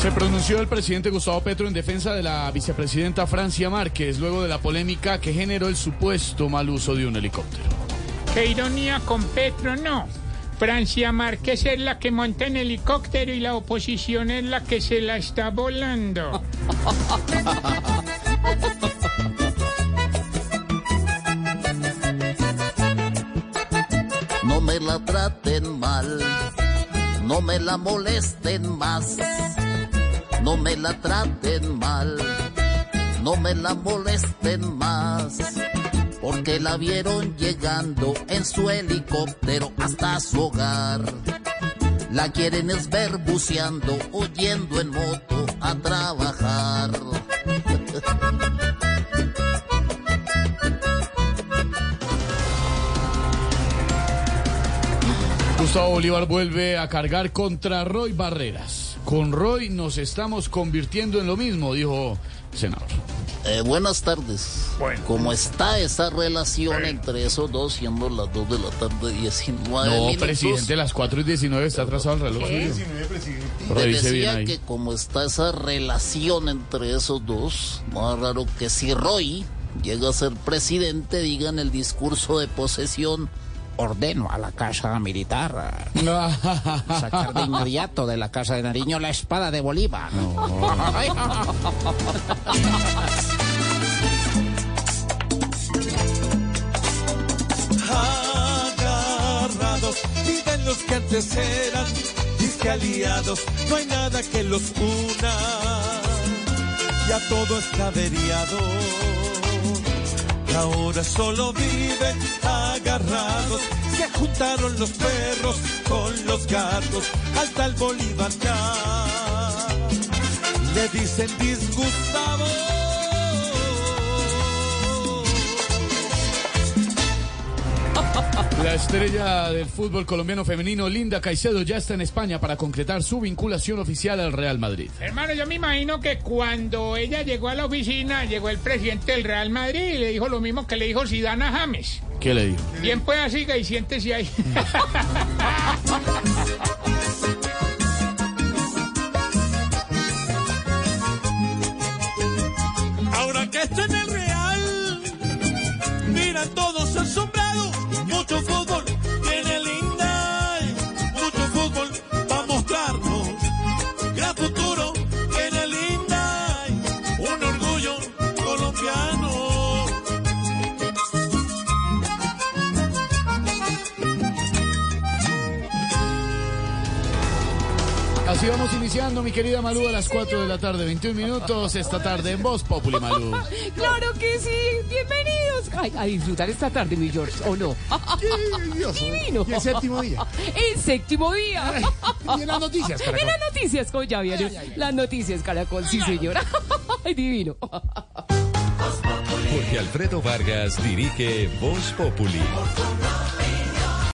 Se pronunció el presidente Gustavo Petro en defensa de la vicepresidenta Francia Márquez luego de la polémica que generó el supuesto mal uso de un helicóptero. Qué ironía con Petro, no. Francia Márquez es la que monta en helicóptero y la oposición es la que se la está volando. No me la traten mal, no me la molesten más, no me la traten mal, no me la molesten más, porque la vieron llegando en su helicóptero hasta su hogar. La quieren es ver buceando, oyendo en moto a trabajar. Gustavo Bolívar vuelve a cargar contra Roy Barreras. Con Roy nos estamos convirtiendo en lo mismo, dijo el senador. Eh, buenas tardes. Bueno. ¿Cómo está esa relación entre esos dos siendo las 2 de la tarde 19 No, minutos? presidente, las 4 y 19 está atrasado el reloj. suyo. Te Revise bien decía ahí. que como está esa relación entre esos dos, es raro que si Roy llega a ser presidente diga en el discurso de posesión ordeno a la casa militar sacar de inmediato de la casa de Nariño la espada de Bolívar. agarrados, viven los que antes eran disque aliados, no hay nada que los una, ya todo está averiado. Ahora solo viven agarrados, se juntaron los perros con los gatos, hasta el Bolívar. Le dicen disgustados. La estrella del fútbol colombiano femenino, Linda Caicedo, ya está en España para concretar su vinculación oficial al Real Madrid. Hermano, yo me imagino que cuando ella llegó a la oficina, llegó el presidente del Real Madrid y le dijo lo mismo que le dijo Zidane a James. ¿Qué le dijo? Bien, pues siga y siéntese ahí. Ahora que estoy en el Real, mira todos asombrados. Mucho fútbol tiene linda, mucho fútbol para mostrarnos. Gran futuro tiene linda, un orgullo colombiano. Así vamos iniciando, mi querida Malú, a las 4 de la tarde, 21 minutos, esta tarde en Voz Populi, Malú. Claro que sí, Ay, a disfrutar esta tarde, mi George, ¿o no? Divino. Y el séptimo día. El séptimo día. Y en las noticias, Caracol. En las noticias, como ya vieron. Las noticias, Caracol, sí, señora. Ay, divino. Jorge Alfredo Vargas dirige Voz Populi.